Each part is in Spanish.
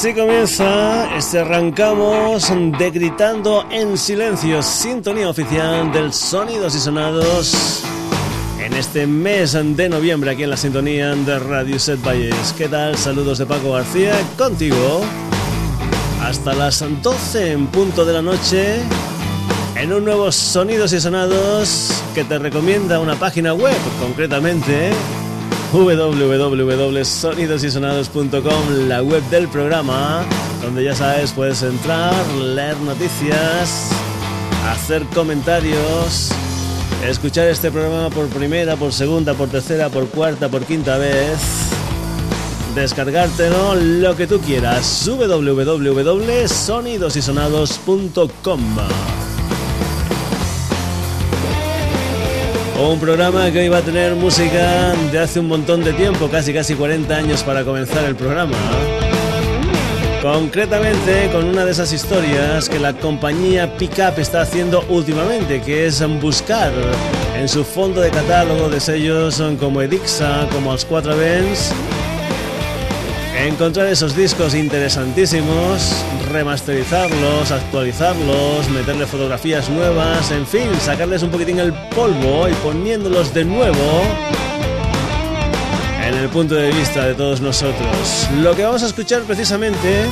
Así comienza este arrancamos de Gritando en Silencio, sintonía oficial del Sonidos y Sonados en este mes de noviembre aquí en la sintonía de Radio Set Valles. ¿Qué tal? Saludos de Paco García contigo hasta las 12 en punto de la noche en un nuevo Sonidos y Sonados que te recomienda una página web, concretamente www.sonidosysonados.com, la web del programa, donde ya sabes, puedes entrar, leer noticias, hacer comentarios, escuchar este programa por primera, por segunda, por tercera, por cuarta, por quinta vez, descargártelo, lo que tú quieras, www.sonidosysonados.com. Un programa que hoy va a tener música de hace un montón de tiempo, casi casi 40 años para comenzar el programa. Concretamente con una de esas historias que la compañía Pickup está haciendo últimamente, que es buscar en su fondo de catálogo de sellos como Edixa, como Als 4 Vents, encontrar esos discos interesantísimos, remasterizarlos, actualizarlos, meterle fotografías nuevas, en fin, sacarles un poquitín el polvo y poniéndolos de nuevo en el punto de vista de todos nosotros. Lo que vamos a escuchar precisamente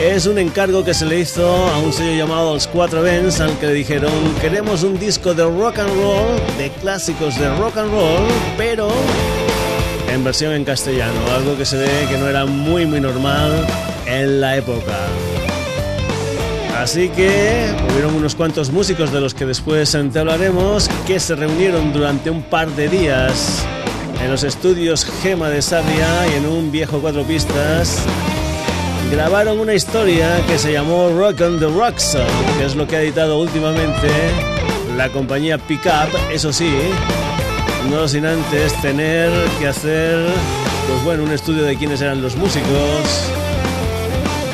es un encargo que se le hizo a un sello llamado Los Cuatro Vents, al que le dijeron queremos un disco de rock and roll, de clásicos de rock and roll, pero en versión en castellano, algo que se ve que no era muy muy normal en la época. Así que hubieron unos cuantos músicos de los que después te hablaremos que se reunieron durante un par de días en los estudios Gema de Sarria y en un viejo cuatro pistas grabaron una historia que se llamó Rock on the Rocks, que es lo que ha editado últimamente la compañía Pickup, eso sí, no sin antes tener que hacer, pues bueno, un estudio de quiénes eran los músicos,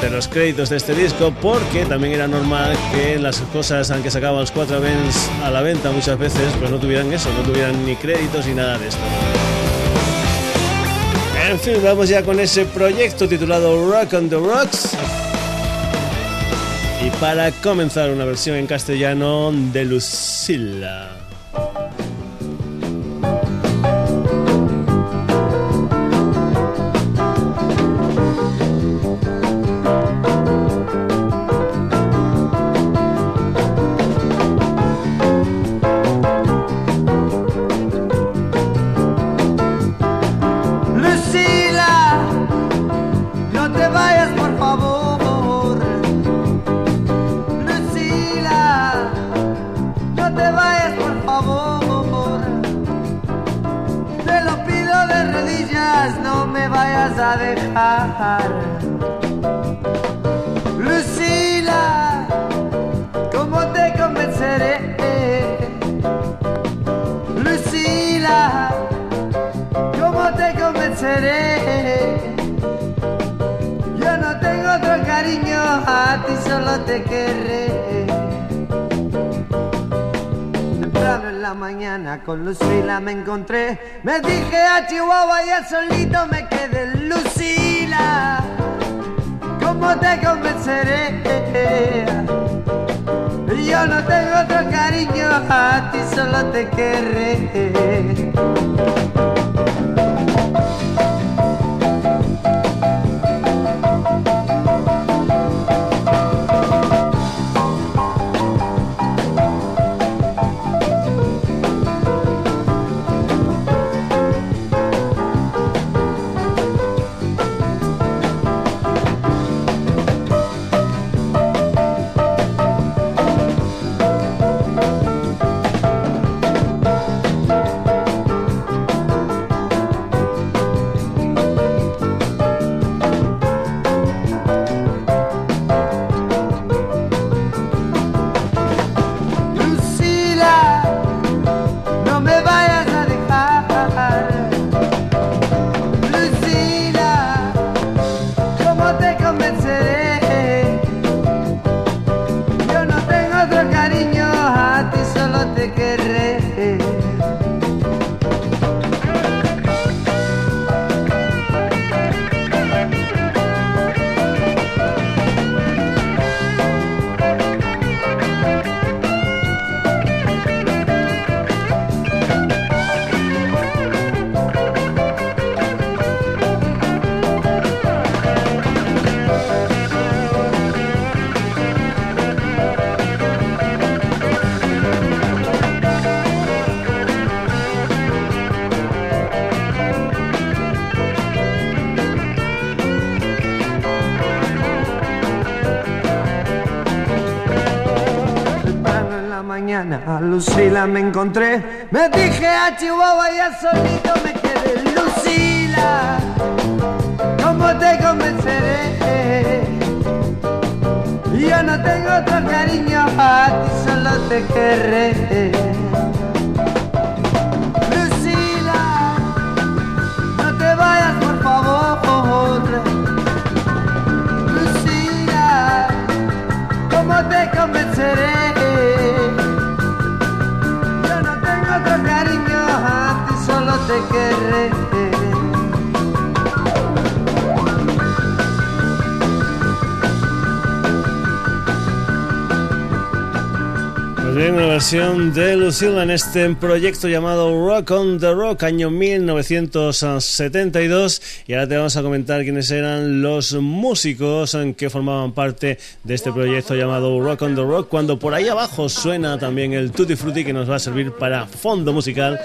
de los créditos de este disco, porque también era normal que las cosas, aunque sacaban los cuatro bands a la venta muchas veces, pues no tuvieran eso, no tuvieran ni créditos ni nada de esto. En fin, vamos ya con ese proyecto titulado Rock on the Rocks. Y para comenzar una versión en castellano de Lucilla. Yo no tengo otro cariño, a ti solo te querré. Temprano en la mañana con Lucila me encontré, me dije a Chihuahua y al solito me quedé Lucila. ¿Cómo te convenceré? Yo no tengo otro cariño, a ti solo te querré. Lucila me encontré. Me dije a Chihuahua ya solito me quedé. Lucila, ¿cómo te convenceré? Yo no tengo otro cariño, a ti solo te querré. Una versión de Lucille en este proyecto llamado Rock on the Rock, año 1972. Y ahora te vamos a comentar quiénes eran los músicos que formaban parte de este proyecto llamado Rock on the Rock. Cuando por ahí abajo suena también el Tutti Frutti que nos va a servir para fondo musical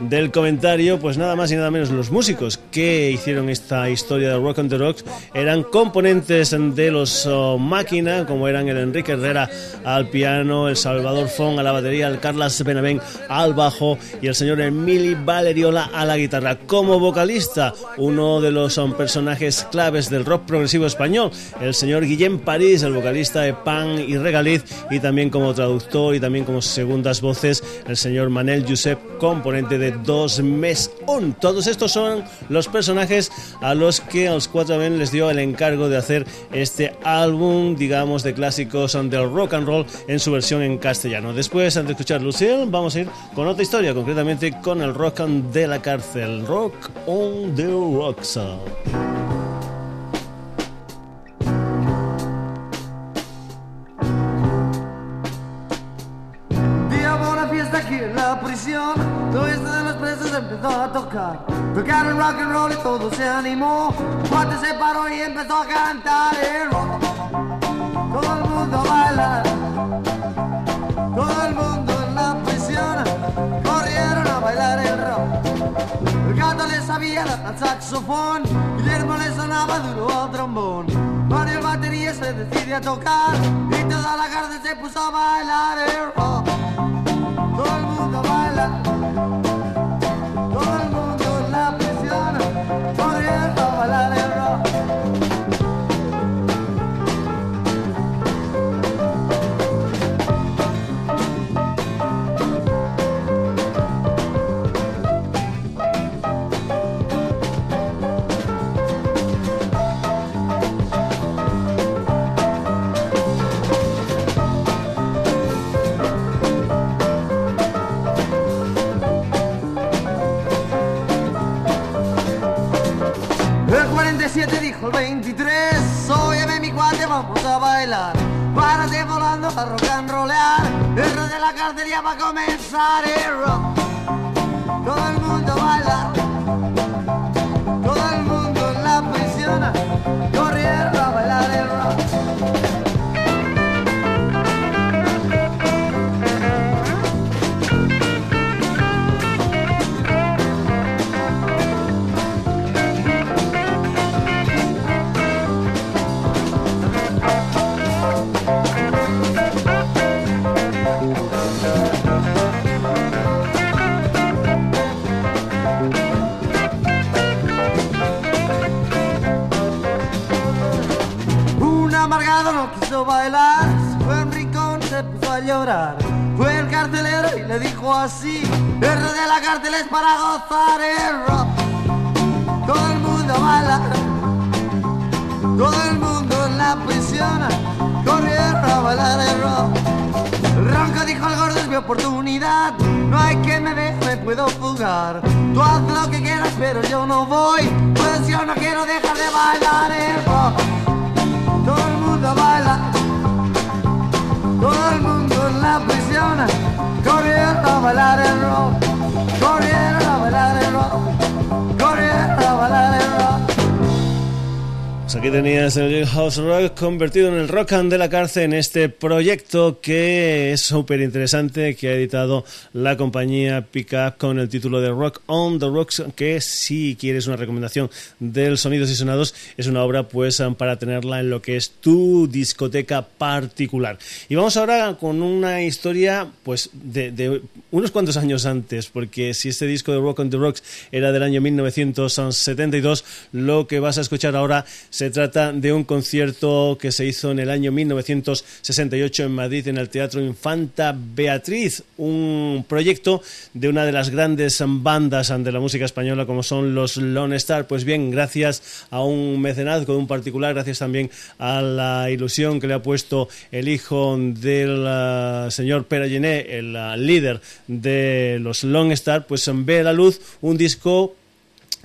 del comentario, pues nada más y nada menos los músicos que hicieron esta historia de Rock on the Rock eran componentes de los oh, máquina, como eran el Enrique Herrera al piano, el Salvador a la batería, el Carlos Benavent al bajo y el señor Emili Valeriola a la guitarra. Como vocalista, uno de los personajes claves del rock progresivo español, el señor Guillem París, el vocalista de Pan y Regaliz, y también como traductor y también como segundas voces, el señor Manel Josep, componente de Dos Mes Un. Todos estos son los personajes a los que los cuatro Ben les dio el encargo de hacer este álbum, digamos, de clásicos del rock and roll en su versión en castellano. Después, antes de escuchar Lucille, vamos a ir con otra historia, concretamente con el rock de la cárcel, Rock on the Rocks. Tocaron rock and roll y todo se animó. Cuando se paró y empezó a cantar el rock. Todo el mundo baila. Todo el mundo en la prisión corrieron a bailar el rock. El gato le sabía al saxofón, Guillermo le sonaba duro al trombón. Mario el batería se decide a tocar y toda la cárcel se puso a bailar el rock. El 23 Óyeme mi cuate, vamos a bailar. Párate volando a rock and rollear El de la cárcel ya va comenzar el rock. Todo el mundo Fue el cartelero y le dijo así, el de la cárcel es para gozar el rock. Todo el mundo baila, todo el mundo en la prisión, corriendo a bailar el rock. El ronco dijo el gordo es mi oportunidad, no hay que me deje, me puedo fugar. Tú haz lo que quieras, pero yo no voy, pues yo no quiero dejar de bailar el rock mundo baila, todo el mundo la prisión, corriendo a bailar el rock, corriendo a bailar el rock, corriendo a bailar el rock. Aquí tenías el House Rock convertido en el rock and de la cárcel en este proyecto que es súper interesante que ha editado la compañía Pickup con el título de Rock on the Rocks que si quieres una recomendación del Sonidos y Sonados es una obra pues para tenerla en lo que es tu discoteca particular. Y vamos ahora con una historia pues de, de unos cuantos años antes porque si este disco de Rock on the Rocks era del año 1972 lo que vas a escuchar ahora se trata de un concierto que se hizo en el año 1968 en Madrid en el Teatro Infanta Beatriz, un proyecto de una de las grandes bandas de la música española como son los Lone Star. Pues bien, gracias a un mecenazgo de un particular, gracias también a la ilusión que le ha puesto el hijo del uh, señor Pere Gené, el uh, líder de los Lone Star, pues ve a la luz un disco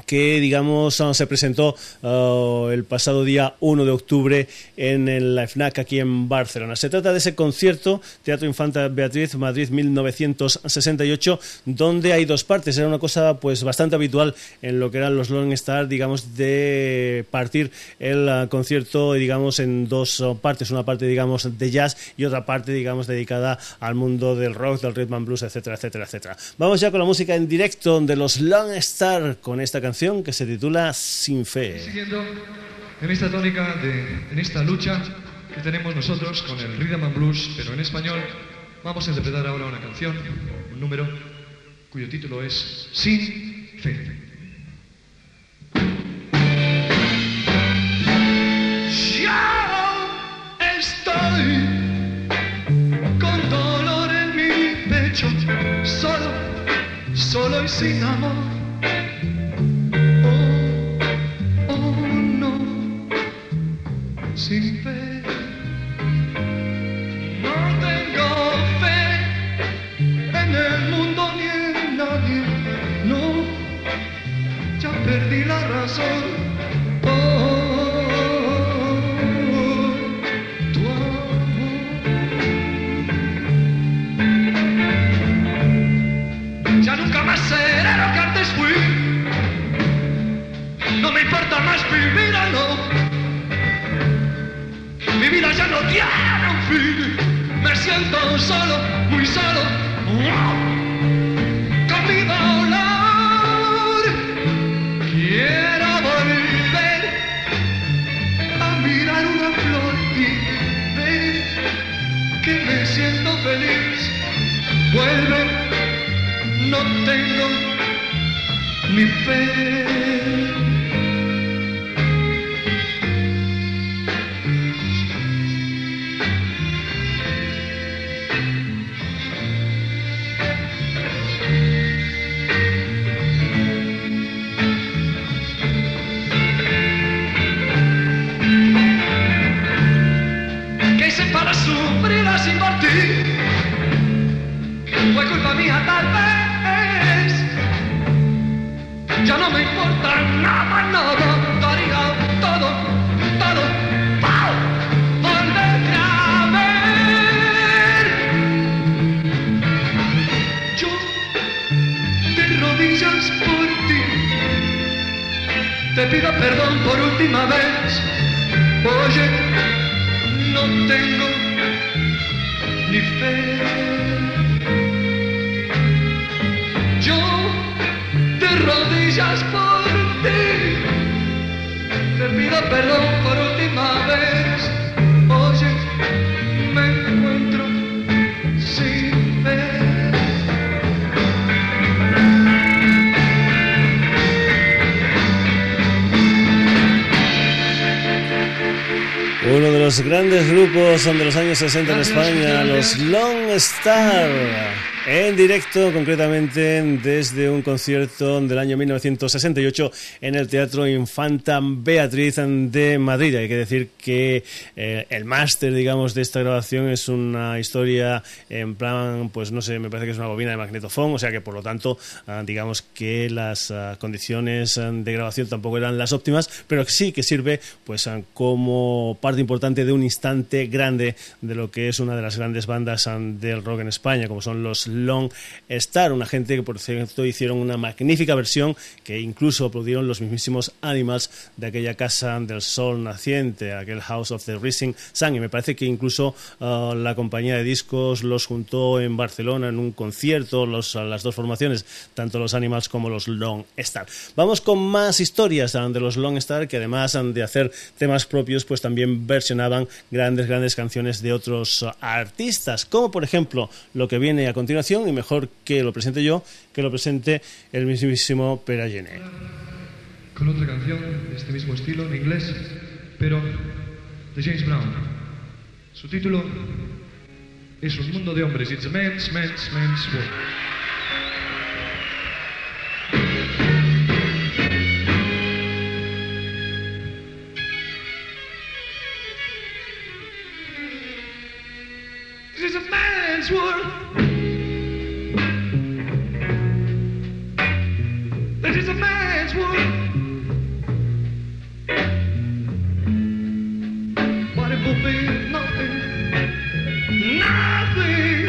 que digamos se presentó uh, el pasado día 1 de octubre en el FNAC aquí en Barcelona. Se trata de ese concierto Teatro Infanta Beatriz Madrid 1968 donde hay dos partes. Era una cosa pues bastante habitual en lo que eran los Long Star, digamos de partir el uh, concierto digamos en dos partes, una parte digamos de jazz y otra parte digamos dedicada al mundo del rock, del rhythm and blues, etcétera, etcétera, etcétera. Vamos ya con la música en directo de los Long Star con esta canción que se titula Sin Fe. Siguiendo en esta tónica, de, en esta lucha que tenemos nosotros con el rhythm and blues, pero en español, vamos a interpretar ahora una canción, un número cuyo título es Sin Fe. Ya estoy con dolor en mi pecho, solo, solo y sin amor. Sin fe. No tengo fe en el mundo ni en nadie, no, ya perdí la razón. Vida ya no tiene un fin. Me siento solo, muy solo. Con mi dolor. Quiero volver a mirar una flor y ver que me siento feliz. Vuelve, no tengo ni fe. Fue culpa mía tal vez. Ya no me importa nada, nada. Daría todo, todo. ¡Pau! A ver. Yo de rodillas por ti. Te pido perdón por última vez. Oye, no tengo ni fe. Rodillas por ti te pido perdón por última vez. Oye, me encuentro sin fe. Uno de los grandes grupos de los años 60 en España, los Long Star. En directo, concretamente desde un concierto del año 1968 en el Teatro Infanta Beatriz de Madrid. Hay que decir que eh, el máster, digamos, de esta grabación es una historia en plan, pues no sé, me parece que es una bobina de magnetofón, o sea que por lo tanto, ah, digamos que las ah, condiciones ah, de grabación tampoco eran las óptimas, pero sí que sirve pues como parte importante de un instante grande de lo que es una de las grandes bandas del rock en España, como son los Long Star, una gente que por cierto hicieron una magnífica versión que incluso aplaudieron los mismísimos Animals de aquella casa del sol naciente, aquel House of the Rising Sun, y me parece que incluso uh, la compañía de discos los juntó en Barcelona en un concierto, los, las dos formaciones, tanto los Animals como los Long Star. Vamos con más historias de los Long Star, que además de hacer temas propios, pues también versionaban grandes, grandes canciones de otros artistas, como por ejemplo lo que viene a continuación, y mejor que lo presente yo, que lo presente el mismísimo Peragene. Con otra canción de este mismo estilo, en inglés, pero de James Brown. Su título es Un mundo de hombres. It's a man's, man's, man's world. Is a man's world. Is a man's world. But it will be nothing, nothing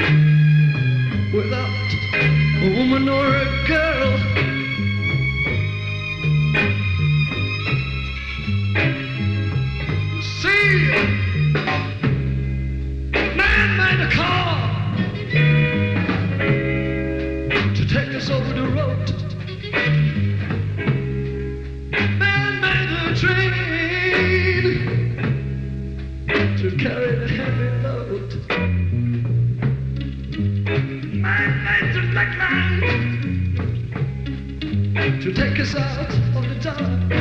without a woman or a girl. Line to take us out of the dark.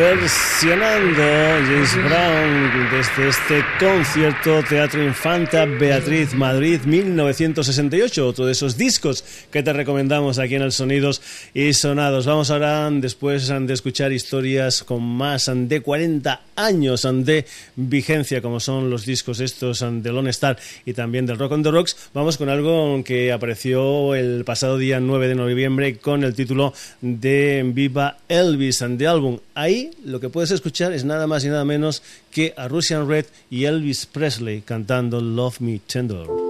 Versionando James Brown desde este concierto Teatro Infanta Beatriz Madrid 1968, otro de esos discos que te recomendamos aquí en el Sonidos y Sonados. Vamos ahora, después de escuchar historias con más de 40 años de vigencia, como son los discos estos de Lone Star y también del Rock on the Rocks, vamos con algo que apareció el pasado día 9 de noviembre con el título de Viva Elvis de álbum. Ahí lo que puedes escuchar es nada más y nada menos que a Russian Red y Elvis Presley cantando Love Me Tender.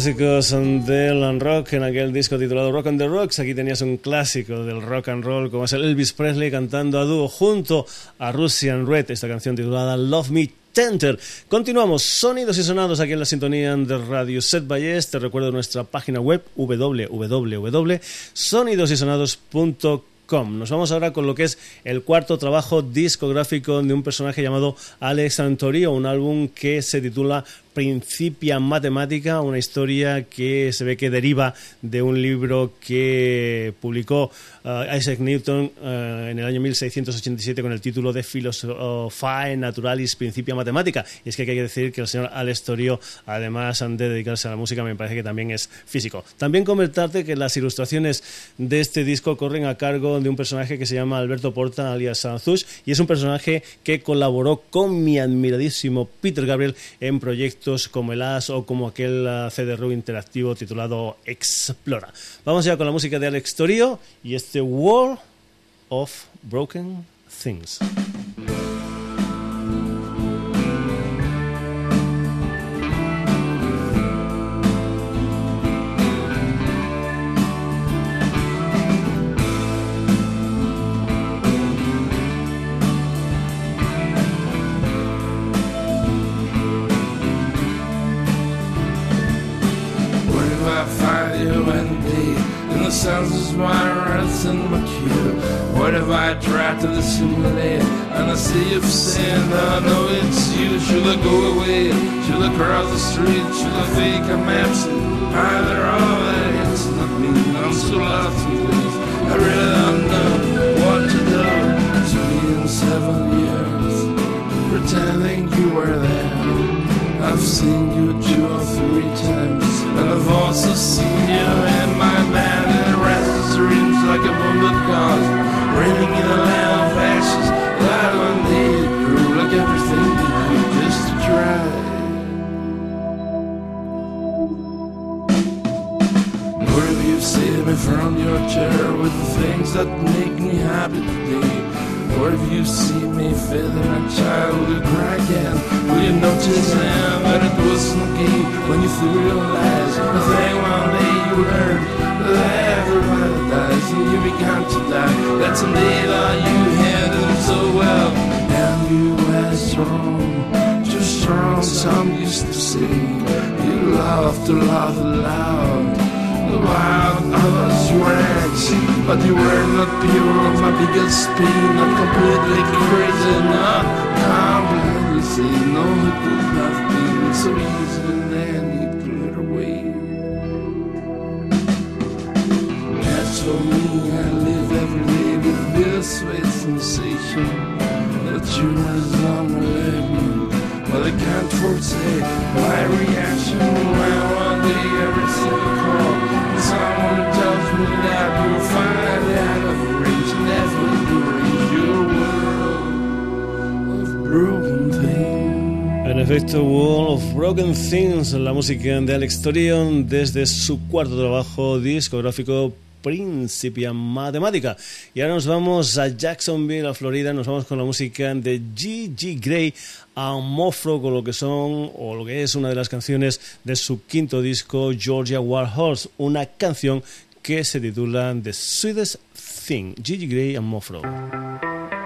Clásicos del rock en aquel disco titulado Rock and the Rocks. Aquí tenías un clásico del rock and roll como es el Elvis Presley cantando a dúo junto a Russian Red, esta canción titulada Love Me Tender. Continuamos, sonidos y sonados aquí en la sintonía de Radio Set Valles. Te recuerdo nuestra página web www.sonidosysonados.com nos vamos ahora con lo que es el cuarto trabajo discográfico de un personaje llamado Alex Antorio, un álbum que se titula Principia Matemática, una historia que se ve que deriva de un libro que publicó uh, Isaac Newton uh, en el año 1687 con el título de Philosophiae Naturalis Principia Matemática. Y es que hay que decir que el señor Alex Torio, además de dedicarse a la música, me parece que también es físico. También comentarte que las ilustraciones de este disco corren a cargo de un personaje que se llama Alberto Porta, alias Sanzus, y es un personaje que colaboró con mi admiradísimo Peter Gabriel en proyectos como el As o como aquel uh, CDRU interactivo titulado Explora. Vamos ya con la música de Alex Torio y este World of Broken Things. to the simile And I see you for sin I know it's you Should I go away? Should I cross the street? Should I fake I'm absent? Either of It's not me I'm so lost in this I really don't know What to do To me in seven years Pretending you were there I've seen you two or three times And I've also seen you feeling a but you were not pure. My biggest pain, not completely crazy, not completely. No, it could have been so easy, and then you cleared away. As for me, I live every day with this sweet sensation efecto, Wall of Broken Things, la música de Alex Torion desde su cuarto trabajo discográfico Principia Matemática. Y ahora nos vamos a Jacksonville, Florida, nos vamos con la música de G.G. Gray a Mofro con lo que son o lo que es una de las canciones de su quinto disco Georgia War Horse, una canción que se titula The Sweetest Thing, Gigi Gray and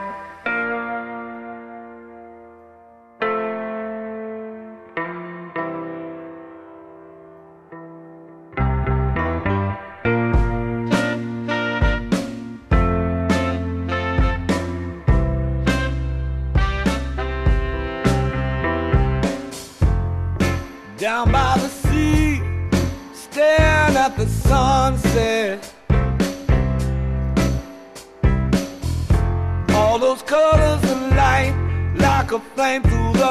a flame through the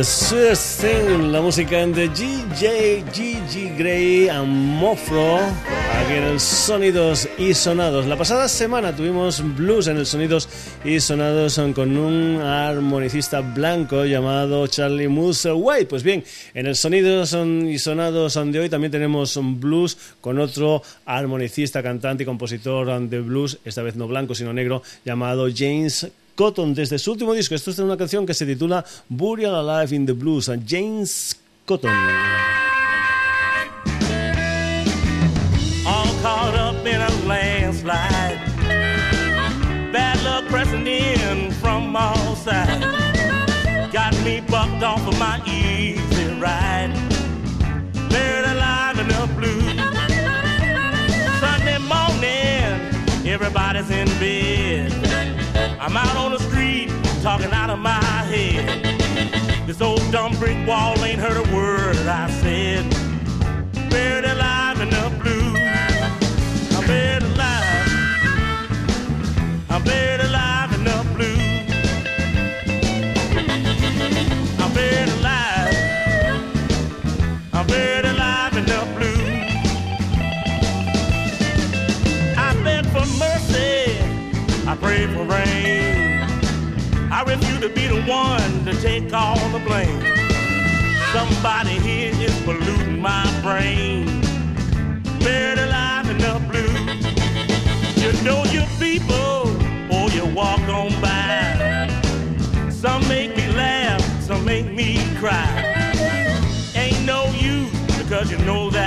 The Swiss Thing, la música de DJ Gigi Gray and Mofro, aquí en el Sonidos y Sonados. La pasada semana tuvimos blues en el Sonidos y Sonados con un armonicista blanco llamado Charlie Musselwhite. Pues bien, en el Sonidos y Sonados de hoy también tenemos un blues con otro armonicista, cantante y compositor de blues, esta vez no blanco sino negro, llamado James Cotton desde su último disco. Esto es una canción que se titula Burial Alive in the Blues, a James Cotton. All caught up in a landslide. Bad luck pressing in from all sides. Got me bucked off of my easy ride. Buried alive in the blues. Sunday morning, everybody's in bed. I'm out on the street talking out of my head. This old dumb brick wall ain't heard a word I said. Buried alive in the blues. I'm buried alive. I'm buried alive in the blues. I'm buried alive. I'm buried alive in the blues. I beg for mercy. I pray for rain. Refuse to be the one to take all the blame. Somebody here is polluting my brain. Buried alive in the blue. You know your people, or you walk on by. Some make me laugh, some make me cry. Ain't no use because you know that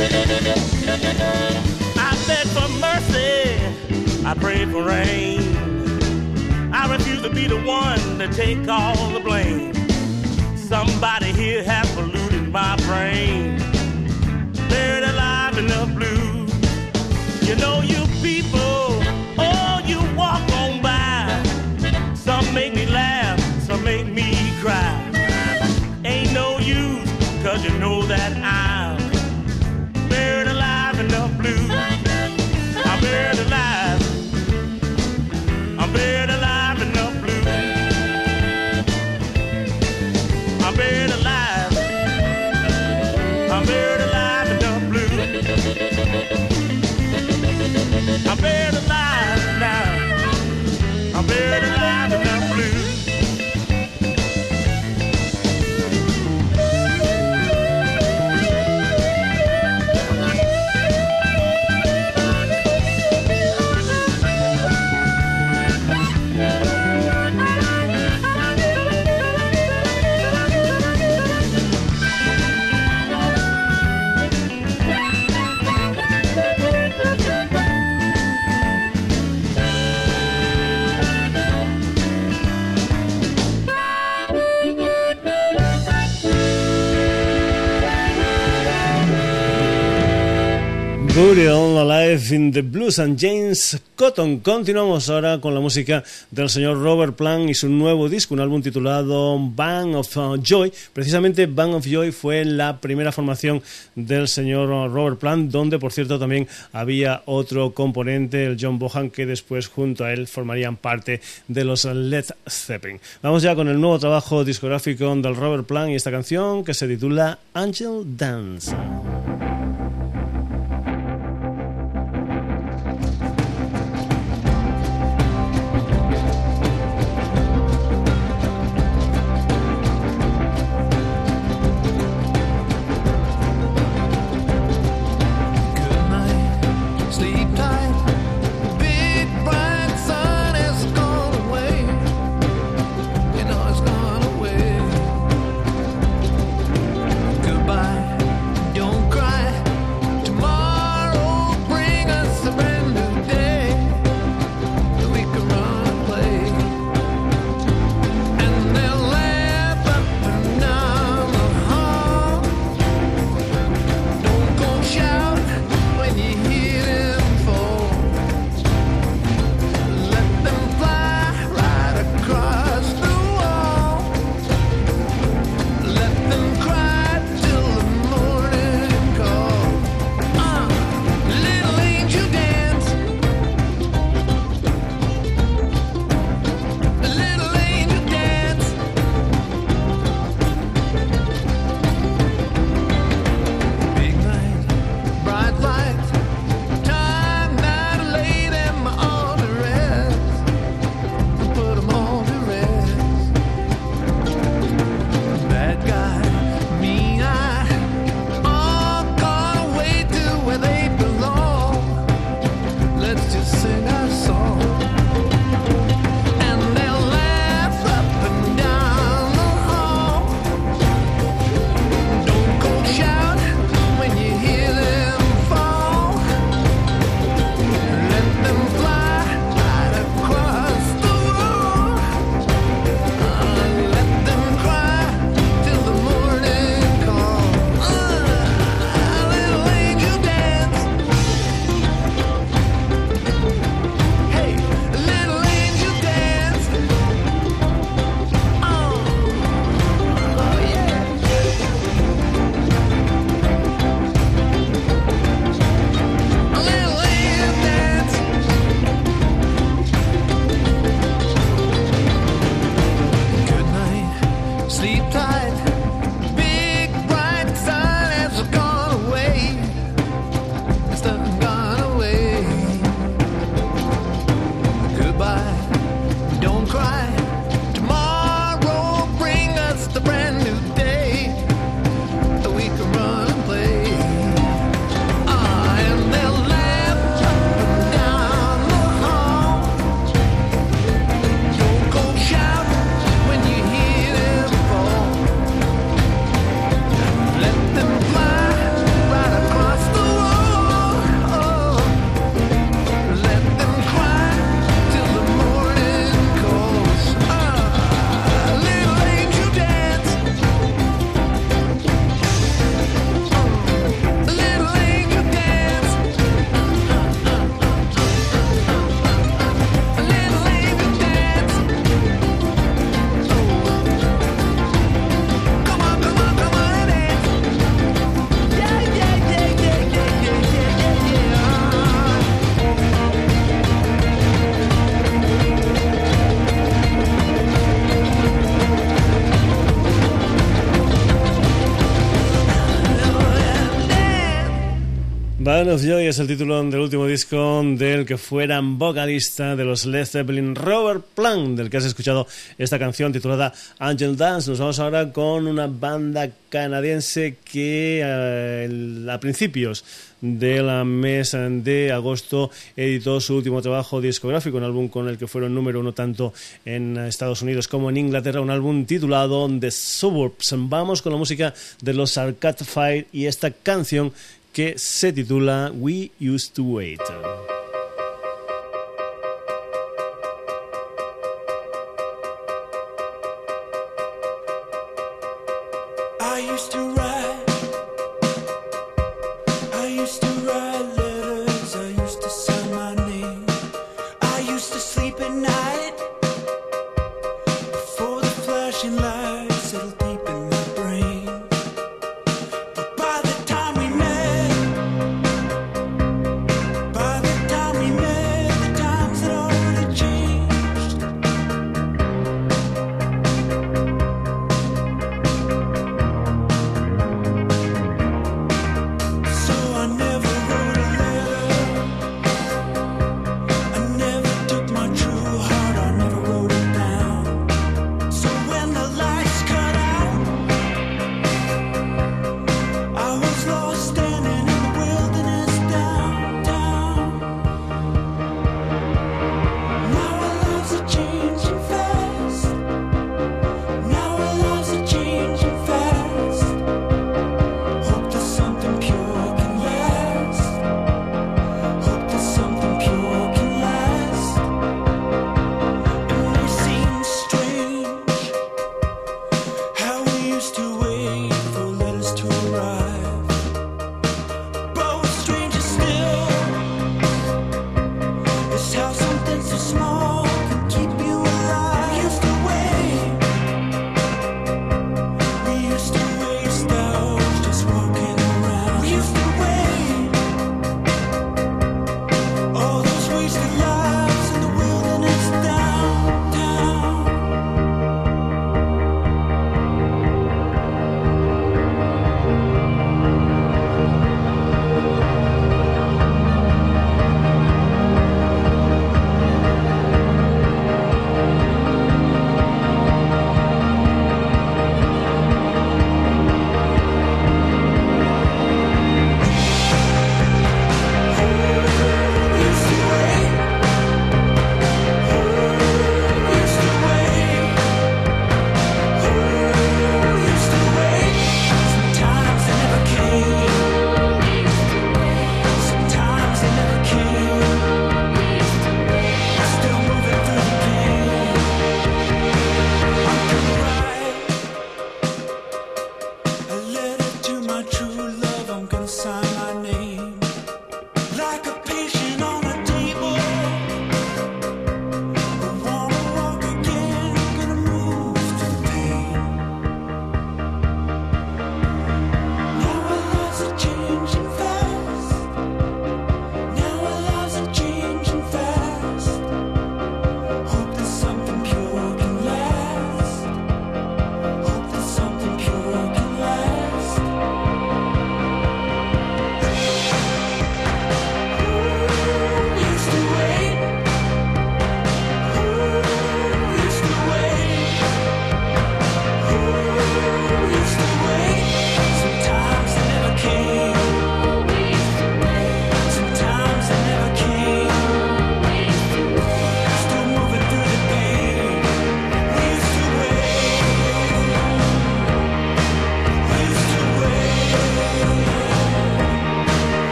I beg for mercy, I pray for rain. I refuse to be the one to take all the blame. Somebody here has polluted my brain. Buried alive in the blues. You know you people, in the Blues and James Cotton. Continuamos ahora con la música del señor Robert Plant y su nuevo disco, un álbum titulado Bang of Joy. Precisamente Bang of Joy fue la primera formación del señor Robert Plant, donde por cierto también había otro componente, el John Bohan, que después junto a él formarían parte de los Led Zeppelin. Vamos ya con el nuevo trabajo discográfico del Robert Plant y esta canción que se titula Angel Dance. Land of Joy es el título del último disco del que fueran vocalista de los Led Zeppelin, Robert Plant, del que has escuchado esta canción titulada Angel Dance. Nos vamos ahora con una banda canadiense que eh, a principios del mes de agosto editó su último trabajo discográfico, un álbum con el que fueron número uno tanto en Estados Unidos como en Inglaterra, un álbum titulado The Suburbs. Vamos con la música de los Arcade Fire y esta canción que se titula We Used to Wait.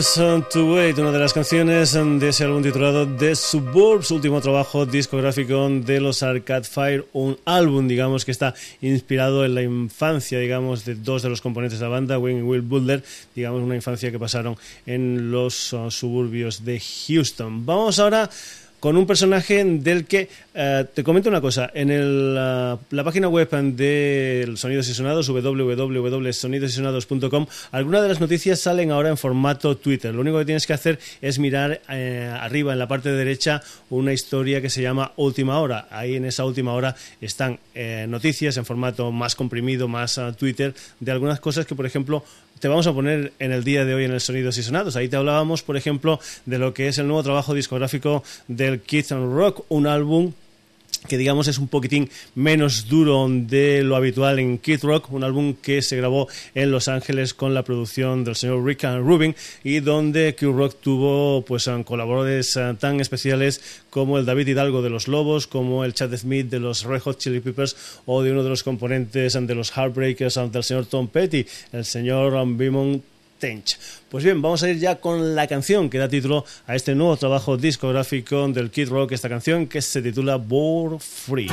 To Wait, una de las canciones de ese álbum titulado The Suburbs, último trabajo discográfico de los Arcade Fire, un álbum, digamos, que está inspirado en la infancia, digamos, de dos de los componentes de la banda, Wayne y Will Butler, digamos, una infancia que pasaron en los uh, suburbios de Houston. Vamos ahora con un personaje del que eh, te comento una cosa. En el, uh, la página web de Sonidos y Sonados, www.sonidosysonados.com, algunas de las noticias salen ahora en formato Twitter. Lo único que tienes que hacer es mirar eh, arriba en la parte derecha una historia que se llama Última Hora. Ahí en esa última hora están eh, noticias en formato más comprimido, más Twitter, de algunas cosas que, por ejemplo, te vamos a poner en el día de hoy en el Sonidos y Sonados. Ahí te hablábamos, por ejemplo, de lo que es el nuevo trabajo discográfico del Kids and Rock, un álbum que digamos es un poquitín menos duro de lo habitual en Kid Rock, un álbum que se grabó en Los Ángeles con la producción del señor Rick Rubin y donde Kid Rock tuvo pues colaboradores eh, tan especiales como el David Hidalgo de los Lobos, como el Chad Smith de los Red Hot Chili Peppers o de uno de los componentes de los Heartbreakers del señor Tom Petty, el señor Bimon Pues bien, vamos a ir ya con la canción que da título a este nuevo trabajo discográfico del Kid Rock, esta canción que se titula Born Free.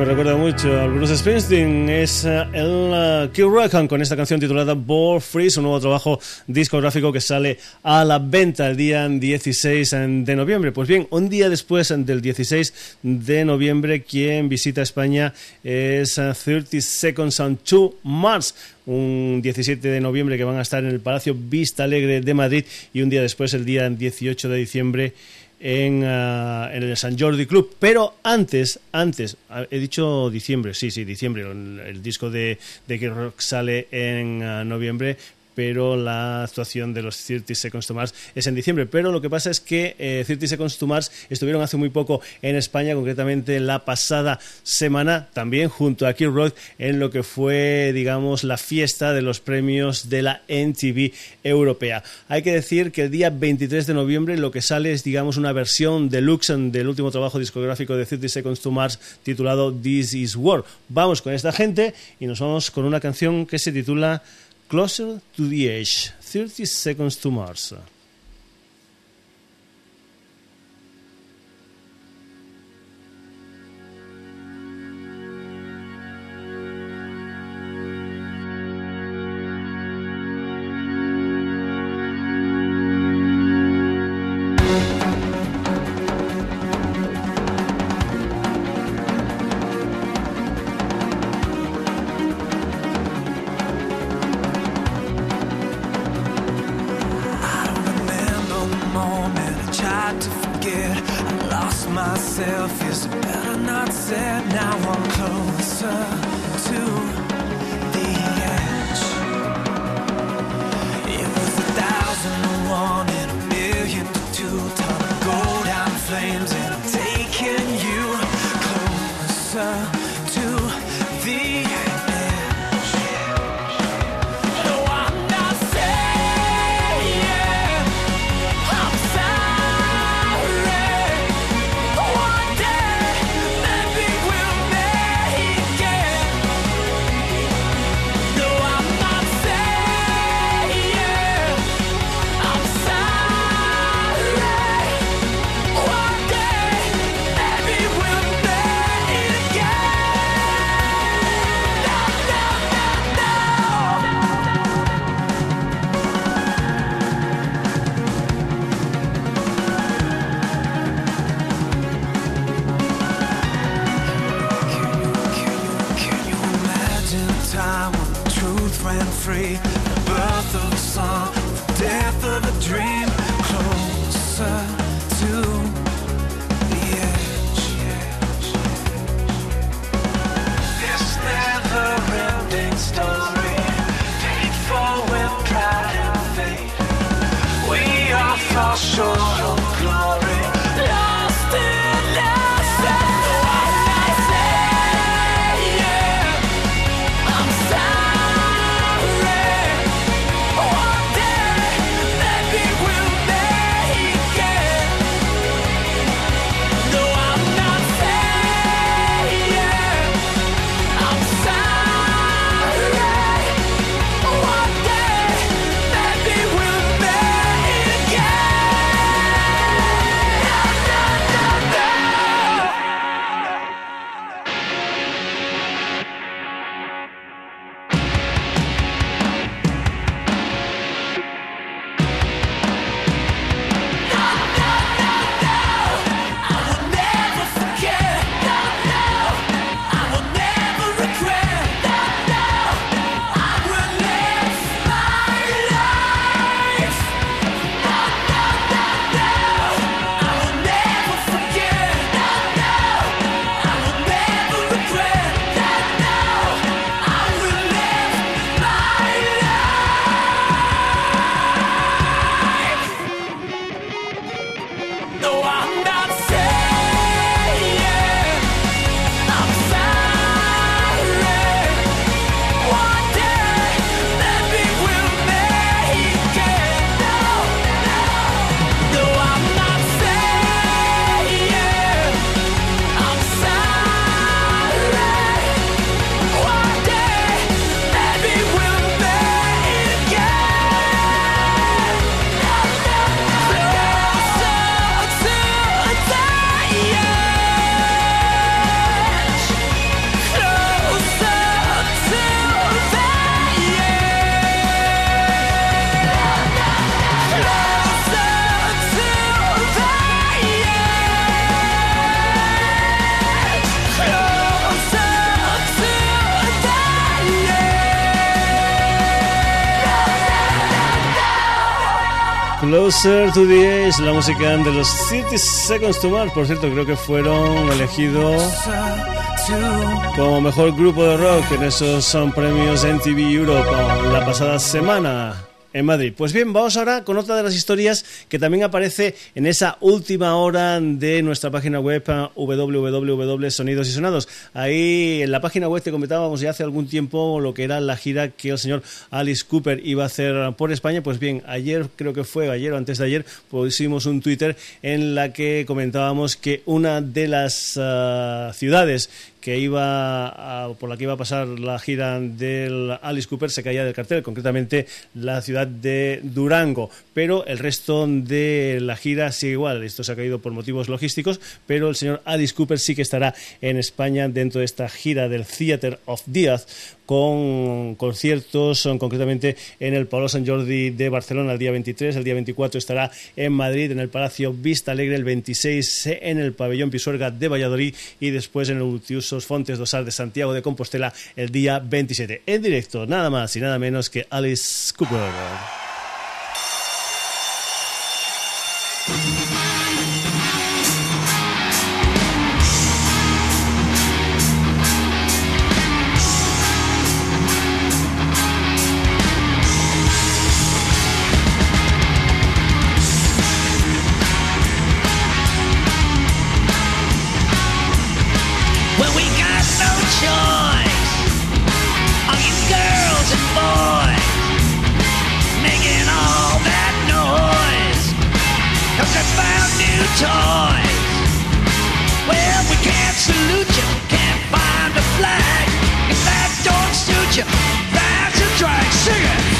Me recuerda mucho al Bruce Springsteen es eh, el uh, Rock con esta canción titulada Ball Free, su nuevo trabajo discográfico que sale a la venta el día 16 de noviembre. Pues bien, un día después del 16 de noviembre, quien visita España es 30 uh, Seconds on 2 Mars un 17 de noviembre que van a estar en el Palacio Vista Alegre de Madrid y un día después, el día 18 de diciembre, en, uh, en, el San Jordi Club. Pero antes, antes, he dicho diciembre, sí, sí, diciembre, el, disco de, de Rock sale en uh, noviembre, pero la actuación de los 30 Seconds to Mars es en diciembre. Pero lo que pasa es que eh, 30 Seconds to Mars estuvieron hace muy poco en España, concretamente la pasada semana, también junto a Rock, en lo que fue, digamos, la fiesta de los premios de la NTV europea. Hay que decir que el día 23 de noviembre lo que sale es, digamos, una versión deluxe del último trabajo discográfico de 30 Seconds to Mars titulado This Is War. Vamos con esta gente y nos vamos con una canción que se titula Closer to the Edge, 30 Seconds to Mars. Closer to the la música de los City Seconds to Mars. Por cierto, creo que fueron elegidos como mejor grupo de rock en esos son premios MTV Europe la pasada semana en Madrid. Pues bien, vamos ahora con otra de las historias que también aparece en esa última hora de nuestra página web www.sonidos y sonados. Ahí en la página web te comentábamos ya hace algún tiempo lo que era la gira que el señor Alice Cooper iba a hacer por España. Pues bien, ayer creo que fue ayer o antes de ayer pusimos un Twitter en la que comentábamos que una de las ah, ciudades que iba por la que iba a pasar la gira del Alice Cooper se caía del cartel, concretamente la ciudad de Durango, pero el resto de la gira sigue igual, esto se ha caído por motivos logísticos, pero el señor Alice Cooper sí que estará en España dentro de esta gira del Theater of Death con conciertos, concretamente en el Palo San Jordi de Barcelona el día 23, el día 24 estará en Madrid, en el Palacio Vista Alegre, el 26 en el Pabellón Pisuerga de Valladolid y después en el Multiusos Fontes Dosar de Santiago de Compostela el día 27. En directo, nada más y nada menos que Alice Cooper. found new toys. Well, we can't salute you, can't find a flag. If that don't suit you, that's a drag. Sing it.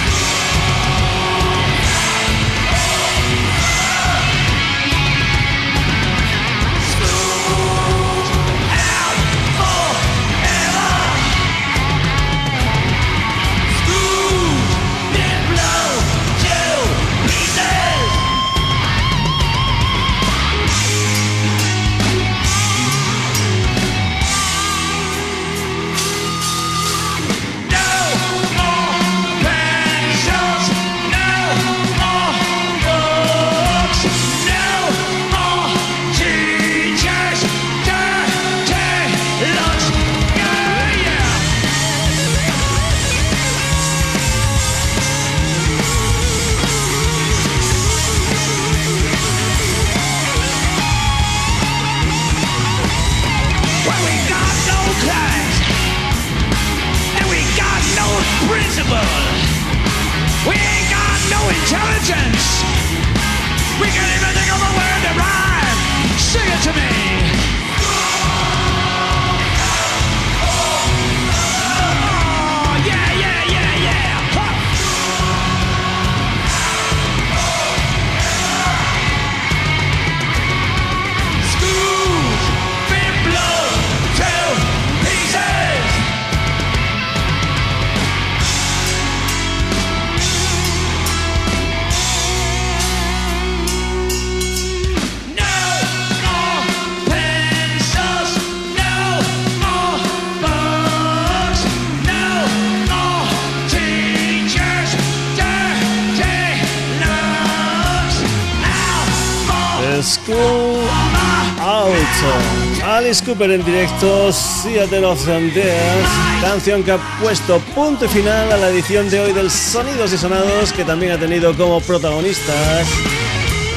Alice en directo, Seattle of Death, canción que ha puesto punto y final a la edición de hoy del Sonidos y Sonados, que también ha tenido como protagonistas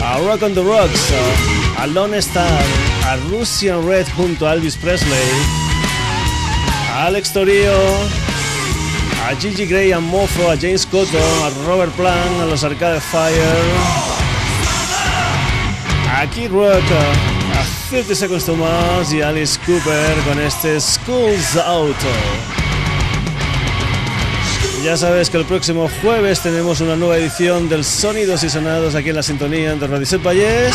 a Rock on the Rocks, a Lone Star, a Russian Red junto a Elvis Presley, a Alex Torio, a Gigi Gray, a Mofo, a James Cotto, a Robert Plant, a los Arcade Fire, a Kid Rock, 30 Seconds y Alice Cooper con este School's Out. Ya sabes que el próximo jueves tenemos una nueva edición del Sonidos y Sonados aquí en la sintonía de Radio Valles.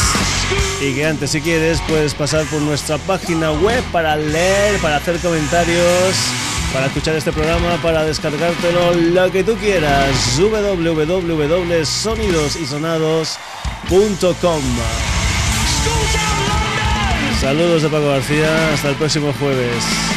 Y que antes, si quieres, puedes pasar por nuestra página web para leer, para hacer comentarios, para escuchar este programa, para descargártelo, lo que tú quieras. www.sonidosysonados.com. Saludos de Paco García, hasta el próximo jueves.